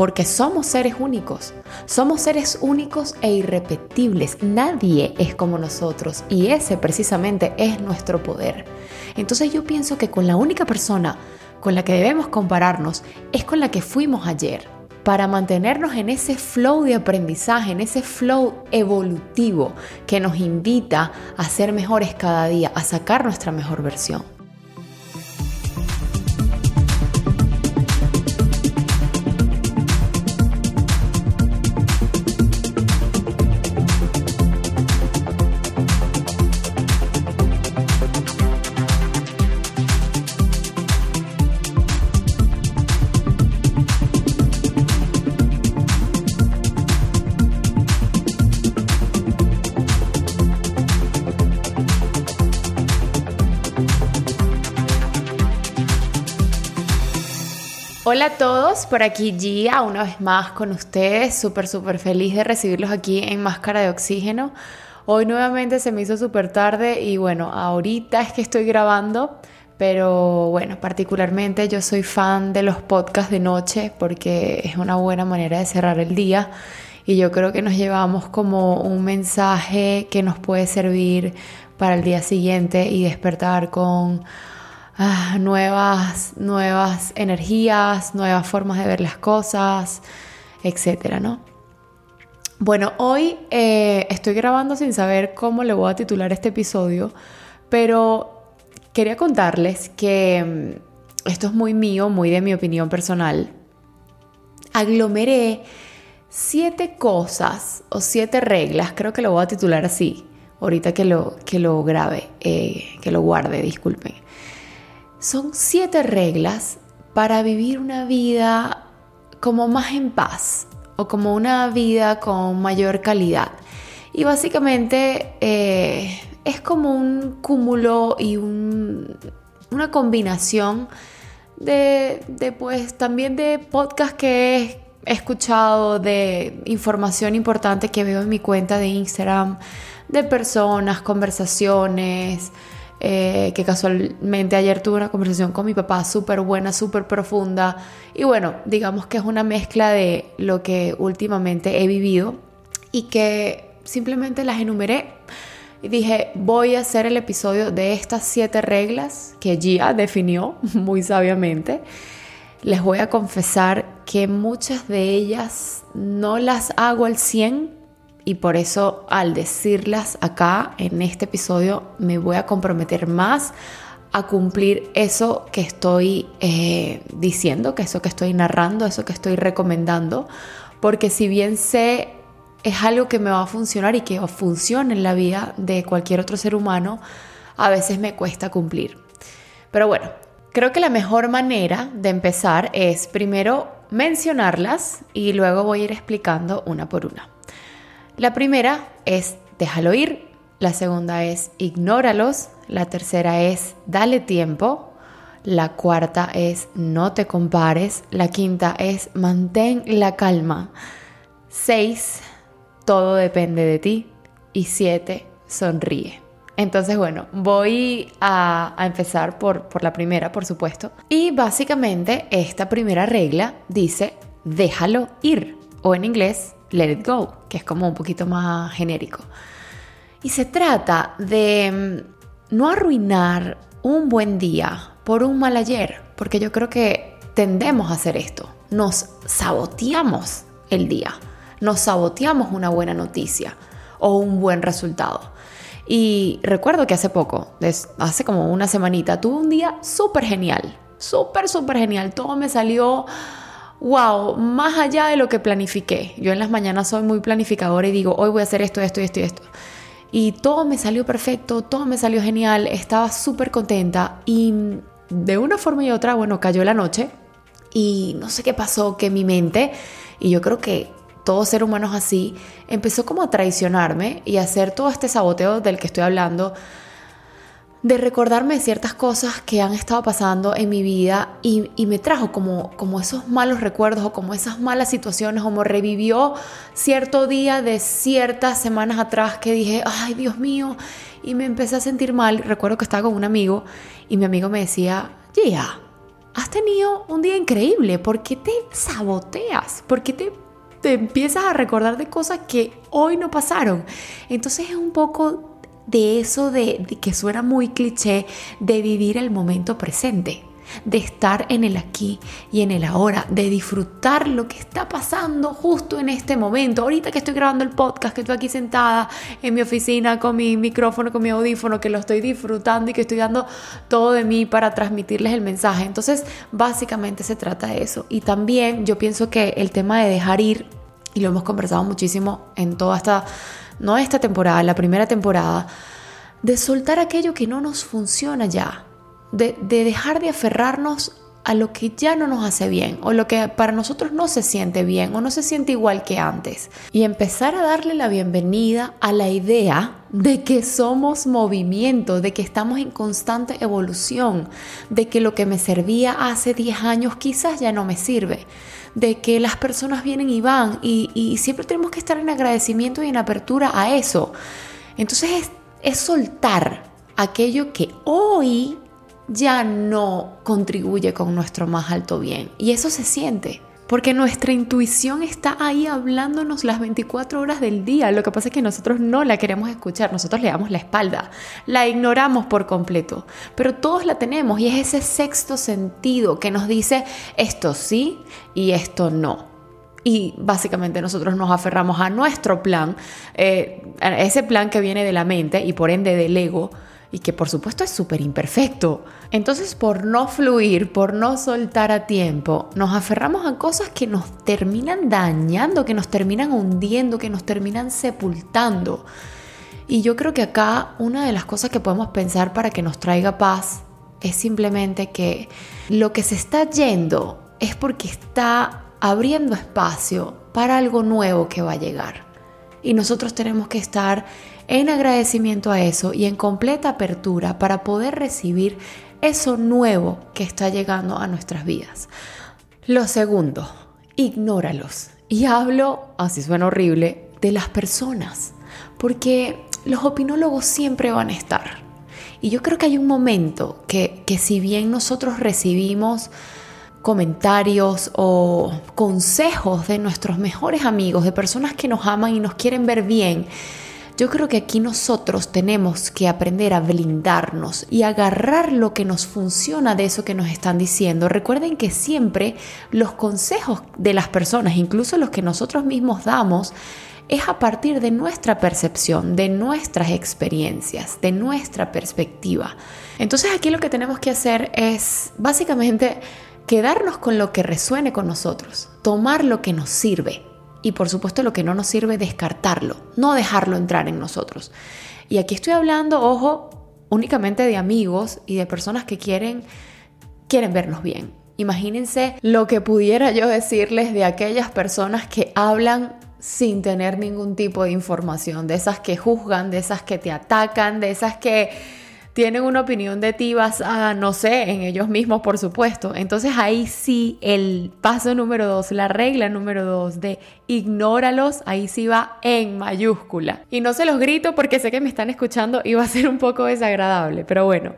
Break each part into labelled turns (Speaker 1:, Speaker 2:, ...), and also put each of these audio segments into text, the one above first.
Speaker 1: porque somos seres únicos. Somos seres únicos e irrepetibles. Nadie es como nosotros y ese precisamente es nuestro poder. Entonces yo pienso que con la única persona con la que debemos compararnos es con la que fuimos ayer para mantenernos en ese flow de aprendizaje, en ese flow evolutivo que nos invita a ser mejores cada día, a sacar nuestra mejor versión. Hola a todos, por aquí Gia, una vez más con ustedes, súper, súper feliz de recibirlos aquí en Máscara de Oxígeno. Hoy nuevamente se me hizo súper tarde y bueno, ahorita es que estoy grabando, pero bueno, particularmente yo soy fan de los podcasts de noche porque es una buena manera de cerrar el día y yo creo que nos llevamos como un mensaje que nos puede servir para el día siguiente y despertar con Ah, nuevas, nuevas energías, nuevas formas de ver las cosas, etcétera, ¿no? Bueno, hoy eh, estoy grabando sin saber cómo le voy a titular este episodio, pero quería contarles que mm, esto es muy mío, muy de mi opinión personal. Aglomeré siete cosas o siete reglas, creo que lo voy a titular así, ahorita que lo, que lo grabe, eh, que lo guarde, disculpen. Son siete reglas para vivir una vida como más en paz o como una vida con mayor calidad. Y básicamente eh, es como un cúmulo y una combinación de, de, pues también de podcast que he escuchado, de información importante que veo en mi cuenta de Instagram, de personas, conversaciones, eh, que casualmente ayer tuve una conversación con mi papá súper buena, súper profunda. Y bueno, digamos que es una mezcla de lo que últimamente he vivido y que simplemente las enumeré. Y dije, voy a hacer el episodio de estas siete reglas que Gia definió muy sabiamente. Les voy a confesar que muchas de ellas no las hago al 100 y por eso al decirlas acá en este episodio me voy a comprometer más a cumplir eso que estoy eh, diciendo, que eso que estoy narrando, eso que estoy recomendando, porque si bien sé es algo que me va a funcionar y que funciona en la vida de cualquier otro ser humano, a veces me cuesta cumplir. Pero bueno, creo que la mejor manera de empezar es primero mencionarlas y luego voy a ir explicando una por una. La primera es déjalo ir, la segunda es ignóralos, la tercera es dale tiempo, la cuarta es no te compares, la quinta es mantén la calma, seis, todo depende de ti. Y siete, sonríe. Entonces, bueno, voy a, empezar por, por la primera, por supuesto. Y básicamente esta primera regla dice, déjalo ir, o en inglés, Let It Go, que es como un poquito más genérico. Y se trata de mm, no arruinar un buen día por un mal ayer, porque yo creo que tendemos a hacer esto. Nos saboteamos el día, nos saboteamos una buena noticia o un buen resultado. Y recuerdo que hace poco, hace como una semanita, tuve un día súper genial, súper, súper genial. Todo me salió wow, más allá de lo que planifiqué. Yo en las mañanas soy muy planificadora y digo, hoy voy a hacer esto, esto y esto y esto. Y todo me salió perfecto, todo me salió genial, estaba súper contenta y de una forma y otra, bueno, cayó la noche y no sé qué pasó, que mi mente, y yo creo que todo ser humano es así, empezó como a traicionarme y a hacer todo este saboteo del que estoy hablando de recordarme ciertas cosas que han estado pasando en mi vida y, me trajo como, como esos malos recuerdos o como esas malas situaciones, como revivió cierto día de ciertas semanas atrás que dije, ay Dios mío, y me empecé a sentir mal. Recuerdo que estaba con un amigo y mi amigo me decía, Gia, has tenido un día increíble. ¿Por qué te saboteas? ¿Por qué te, te empiezas a recordar de cosas que hoy no pasaron? Entonces es un poco de eso de, de que suena muy cliché de vivir el momento presente de estar en el aquí y en el ahora, de disfrutar lo que está pasando justo en este momento. Ahorita que estoy grabando el podcast, que estoy aquí sentada en mi oficina con mi micrófono, con mi audífono, que lo estoy disfrutando y que estoy dando todo de mí para transmitirles el mensaje. Entonces, básicamente se trata de eso. Y también yo pienso que el tema de dejar ir, y lo hemos conversado muchísimo en toda esta, no esta temporada, la primera temporada, de soltar aquello que no nos funciona ya de, dejar de aferrarnos a lo que ya no nos hace bien o lo que para nosotros no se siente bien o no se siente igual que antes y empezar a darle la bienvenida a la idea de que somos movimiento, de que estamos en constante evolución, de que lo que me servía hace 10 años quizás ya no me sirve, de que las personas vienen y van y, siempre tenemos que estar en agradecimiento y en apertura a eso. Entonces es, es soltar aquello que hoy ya no contribuye con nuestro más alto bien. Y eso se siente. Porque nuestra intuición está ahí hablándonos las 24 horas del día. Lo que pasa es que nosotros no la queremos escuchar, nosotros le damos la espalda, la ignoramos por completo. Pero todos la tenemos y es ese sexto sentido que nos dice esto sí y esto no. Y básicamente nosotros nos aferramos a nuestro plan, eh, a ese plan que viene de la mente y por ende del ego, y que por supuesto es súper imperfecto. Entonces por no fluir, por no soltar a tiempo, nos aferramos a cosas que nos terminan dañando, que nos terminan hundiendo, que nos terminan sepultando. Y yo creo que acá una de las cosas que podemos pensar para que nos traiga paz es simplemente que lo que se está yendo es porque está abriendo espacio para algo nuevo que va a llegar. Y nosotros tenemos que estar en agradecimiento a eso y en completa apertura para poder recibir eso nuevo que está llegando a nuestras vidas. Lo segundo, ignóralos. Y hablo, así suena horrible, de las personas, porque los opinólogos siempre van a estar. Y yo creo que hay un momento que, que si bien nosotros recibimos comentarios o consejos de nuestros mejores amigos, de personas que nos aman y nos quieren ver bien, yo creo que aquí nosotros tenemos que aprender a blindarnos y agarrar lo que nos funciona de eso que nos están diciendo. Recuerden que siempre los consejos de las personas, incluso los que nosotros mismos damos, es a partir de nuestra percepción, de nuestras experiencias, de nuestra perspectiva. Entonces aquí lo que tenemos que hacer es básicamente quedarnos con lo que resuene con nosotros, tomar lo que nos sirve y por supuesto lo que no nos sirve, descartarlo, no dejarlo entrar en nosotros. Y aquí estoy hablando, ojo, únicamente de amigos y de personas que quieren, quieren vernos bien. Imagínense lo que pudiera yo decirles de aquellas personas que hablan sin tener ningún tipo de información, de esas que juzgan, de esas que te atacan, de esas que tienen una opinión de ti basada, no sé, en ellos mismos, por supuesto. Entonces ahí sí el paso número dos, la regla número dos de ignóralos, ahí sí va en mayúscula. Y no se los grito porque sé que me están escuchando y va a ser un poco desagradable, pero bueno.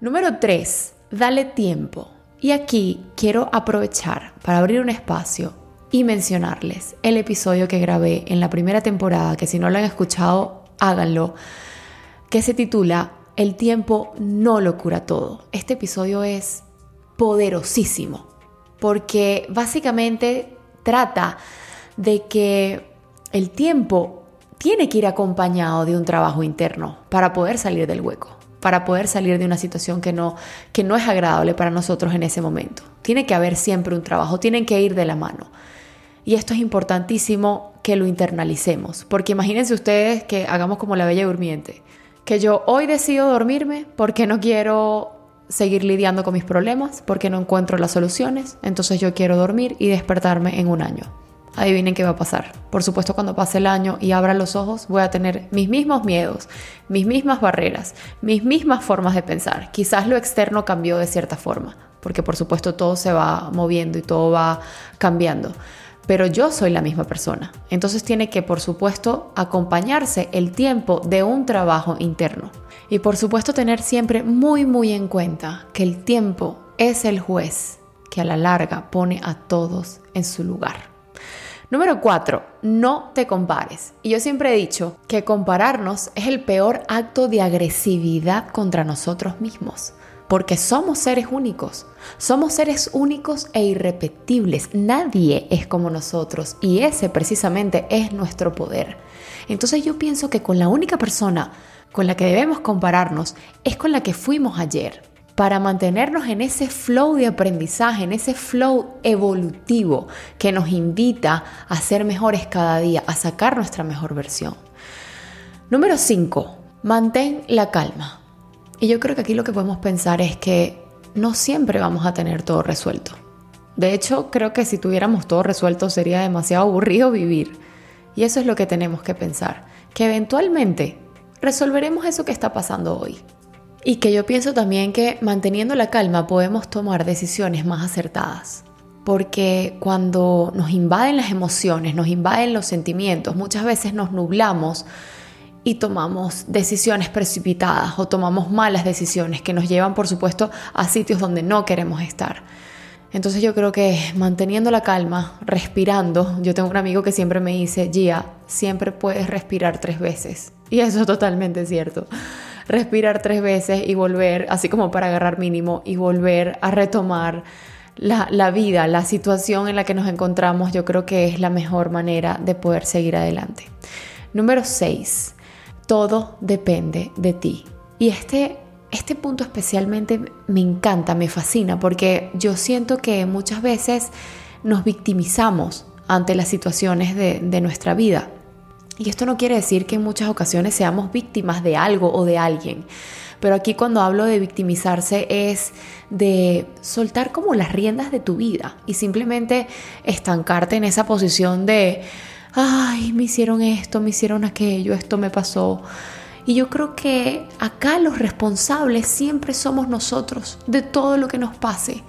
Speaker 1: Número tres, dale tiempo. Y aquí quiero aprovechar para abrir un espacio y mencionarles el episodio que grabé en la primera temporada, que si no lo han escuchado, háganlo, que se titula el tiempo no lo cura todo. Este episodio es poderosísimo porque básicamente trata de que el tiempo tiene que ir acompañado de un trabajo interno para poder salir del hueco, para poder salir de una situación que no, que no es agradable para nosotros en ese momento. Tiene que haber siempre un trabajo, tienen que ir de la mano. Y esto es importantísimo que lo internalicemos, porque imagínense ustedes que hagamos como la bella durmiente que yo hoy decido dormirme porque no quiero seguir lidiando con mis problemas, porque no encuentro las soluciones, entonces yo quiero dormir y despertarme en un año. Adivinen qué va a pasar. Por supuesto, cuando pase el año y abra los ojos, voy a tener mis mismos miedos, mis mismas barreras, mis mismas formas de pensar. Quizás lo externo cambió de cierta forma, porque por supuesto todo se va moviendo y todo va cambiando pero yo soy la misma persona. Entonces tiene que, por supuesto, acompañarse el tiempo de un trabajo interno. Y por supuesto tener siempre muy, muy en cuenta que el tiempo es el juez que a la larga pone a todos en su lugar. Número 4. No te compares. Y yo siempre he dicho que compararnos es el peor acto de agresividad contra nosotros mismos porque somos seres únicos. Somos seres únicos e irrepetibles. Nadie es como nosotros y ese precisamente es nuestro poder. Entonces yo pienso que con la única persona con la que debemos compararnos es con la que fuimos ayer para mantenernos en ese flow de aprendizaje, en ese flow evolutivo que nos invita a ser mejores cada día, a sacar nuestra mejor versión. Número 5. Mantén la calma. Y yo creo que aquí lo que podemos pensar es que no siempre vamos a tener todo resuelto. De hecho, creo que si tuviéramos todo resuelto sería demasiado aburrido vivir. Y eso es lo que tenemos que pensar, que eventualmente resolveremos eso que está pasando hoy. Y que yo pienso también que manteniendo la calma podemos tomar decisiones más acertadas. Porque cuando nos invaden las emociones, nos invaden los sentimientos, muchas veces nos nublamos y tomamos decisiones precipitadas o tomamos malas decisiones que nos llevan, por supuesto, a sitios donde no queremos estar. Entonces yo creo que manteniendo la calma, respirando, yo tengo un amigo que siempre me dice, Gia, siempre puedes respirar tres veces. Y eso es totalmente cierto. Respirar tres veces y volver, así como para agarrar mínimo, y volver a retomar la, la vida, la situación en la que nos encontramos, yo creo que es la mejor manera de poder seguir adelante. Número 6 todo depende de ti. Y este, este punto especialmente me encanta, me fascina, porque yo siento que muchas veces nos victimizamos ante las situaciones de, de nuestra vida. Y esto no quiere decir que en muchas ocasiones seamos víctimas de algo o de alguien. Pero aquí cuando hablo de victimizarse es de soltar como las riendas de tu vida y simplemente estancarte en esa posición de ay, me hicieron esto, me hicieron aquello, esto me pasó. Y yo creo que acá los responsables siempre somos nosotros de todo lo que nos pase,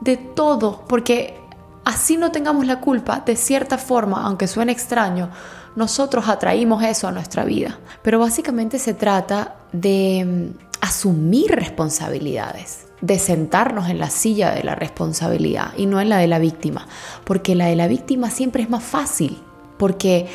Speaker 1: de todo, porque así no tengamos la culpa, de cierta forma, aunque suene extraño, nosotros atraímos eso a nuestra vida. Pero básicamente se trata de mm, asumir responsabilidades, de sentarnos en la silla de la responsabilidad y no en la de la víctima, porque la de la víctima siempre es más fácil porque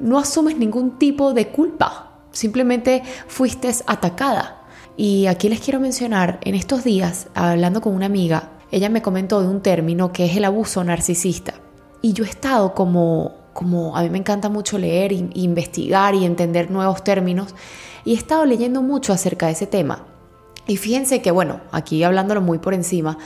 Speaker 1: no asumes ningún tipo de culpa, simplemente fuiste atacada. Y aquí les quiero mencionar, en estos días, hablando con una amiga, ella me comentó de un término que es el abuso narcisista. Y yo he estado como, como a mí me encanta mucho leer, investigar y entender nuevos términos, y he estado leyendo mucho acerca de ese tema. Y fíjense que, bueno, aquí hablándolo muy por encima,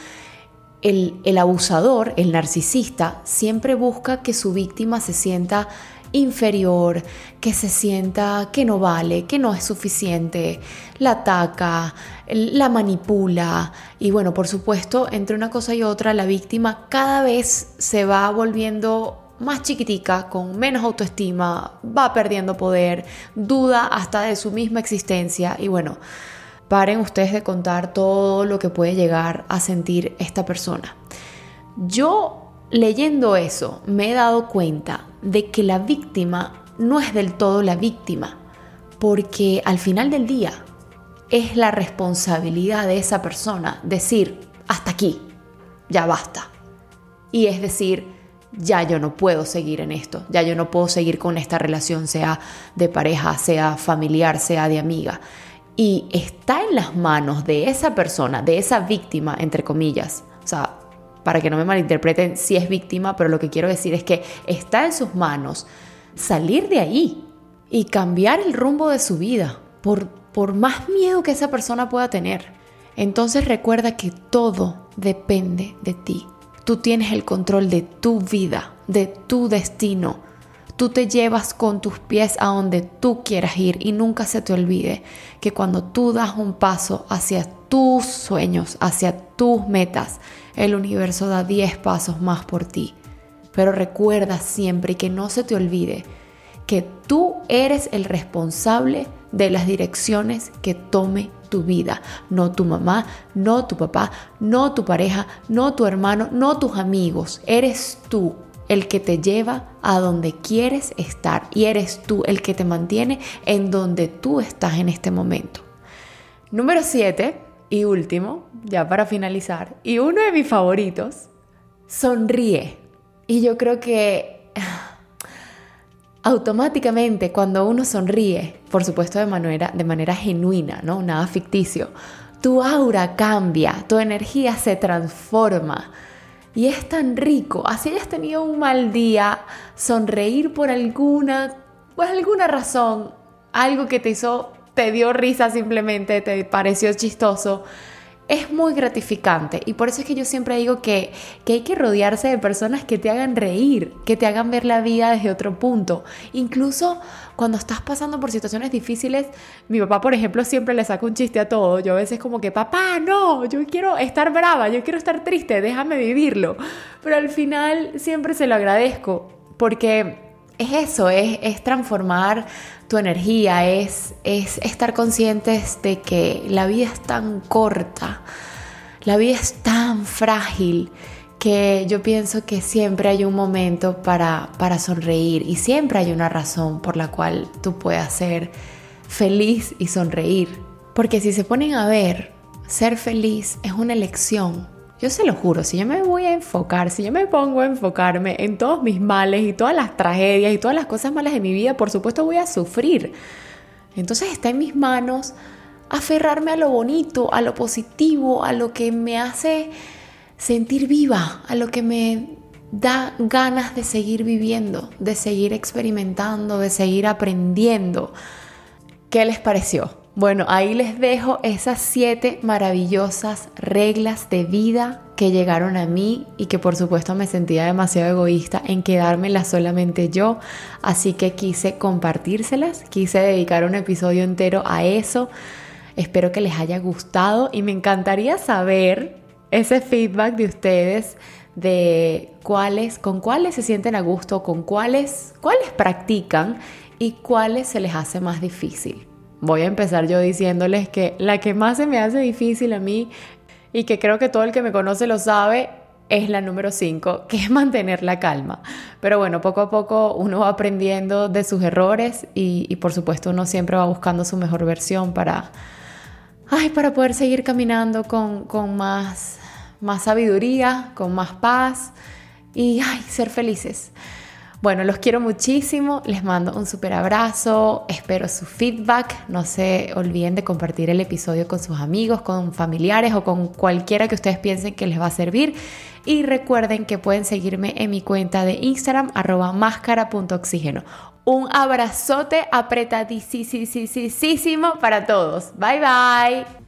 Speaker 1: el, abusador, el narcisista, siempre busca que su víctima se sienta inferior, que se sienta que no vale, que no es suficiente, la ataca, la manipula. Y bueno, por supuesto, entre una cosa y otra, la víctima cada vez se va volviendo más chiquitica, con menos autoestima, va perdiendo poder, duda hasta de su misma existencia. Y bueno, paren ustedes de contar todo lo que puede llegar a sentir esta persona. Yo leyendo eso me he dado cuenta de que la víctima no es del todo la víctima, porque al final del día es la responsabilidad de esa persona decir, hasta aquí, ya basta. Y es decir, ya yo no puedo seguir en esto, ya yo no puedo seguir con esta relación, sea de pareja, sea familiar, sea de amiga y está en las manos de esa persona, de esa víctima, entre comillas. O sea, para que no me malinterpreten si es víctima, pero lo que quiero decir es que está en sus manos salir de ahí y cambiar el rumbo de su vida, por, por más miedo que esa persona pueda tener. Entonces recuerda que todo depende de ti. Tú tienes el control de tu vida, de tu destino Tú te llevas con tus pies a donde tú quieras ir y nunca se te olvide que cuando tú das un paso hacia tus sueños, hacia tus metas, el universo da 10 pasos más por ti. Pero recuerda siempre que no se te olvide que tú eres el responsable de las direcciones que tome tu vida, no tu mamá, no tu papá, no tu pareja, no tu hermano, no tus amigos, eres tú el que te lleva a donde quieres estar y eres tú el que te mantiene en donde tú estás en este momento. Número 7, y último, ya para finalizar, y uno de mis favoritos, sonríe. Y yo creo que automáticamente cuando uno sonríe, por supuesto de manera, de manera genuina, ¿no? Nada ficticio, tu aura cambia, tu energía se transforma. Y es tan rico, así hayas tenido un mal día, sonreír por alguna, por alguna razón, algo que te hizo, te dio risa simplemente, te pareció chistoso, es muy gratificante y por eso es que yo siempre digo que, que, hay que rodearse de personas que te hagan reír, que te hagan ver la vida desde otro punto. Incluso cuando estás pasando por situaciones difíciles, mi papá, por ejemplo, siempre le saca un chiste a todo. Yo a veces como que, papá, no, yo quiero estar brava, yo quiero estar triste, déjame vivirlo. Pero al final siempre se lo agradezco porque es eso, es, es transformar tu energía, es, es estar conscientes de que la vida es tan corta, la vida es tan frágil que yo pienso que siempre hay un momento para, para sonreír y siempre hay una razón por la cual tú puedas ser feliz y sonreír. Porque si se ponen a ver, ser feliz es una elección yo se lo juro, si yo me voy a enfocar, si yo me pongo a enfocarme en todos mis males y todas las tragedias y todas las cosas malas de mi vida, por supuesto voy a sufrir. Entonces está en mis manos aferrarme a lo bonito, a lo positivo, a lo que me hace sentir viva, a lo que me da ganas de seguir viviendo, de seguir experimentando, de seguir aprendiendo. ¿Qué les pareció? Bueno, ahí les dejo esas siete maravillosas reglas de vida que llegaron a mí y que por supuesto me sentía demasiado egoísta en quedármelas solamente yo, así que quise compartírselas, quise dedicar un episodio entero a eso. Espero que les haya gustado y me encantaría saber ese feedback de ustedes de cuáles, con cuáles se sienten a gusto, con cuáles, cuáles practican y cuáles se les hace más difícil voy a empezar yo diciéndoles que la que más se me hace difícil a mí y que creo que todo el que me conoce lo sabe es la número 5, que es mantener la calma. Pero bueno, poco a poco uno va aprendiendo de sus errores y, por supuesto uno siempre va buscando su mejor versión para, ay, para poder seguir caminando con, con más, más sabiduría, con más paz y ay, ser felices. Bueno, los quiero muchísimo, les mando un super abrazo, espero su feedback, no se olviden de compartir el episodio con sus amigos, con familiares o con cualquiera que ustedes piensen que les va a servir. Y recuerden que pueden seguirme en mi cuenta de Instagram arroba máscara.oxígeno. Un abrazote apretadísimo para todos. Bye bye.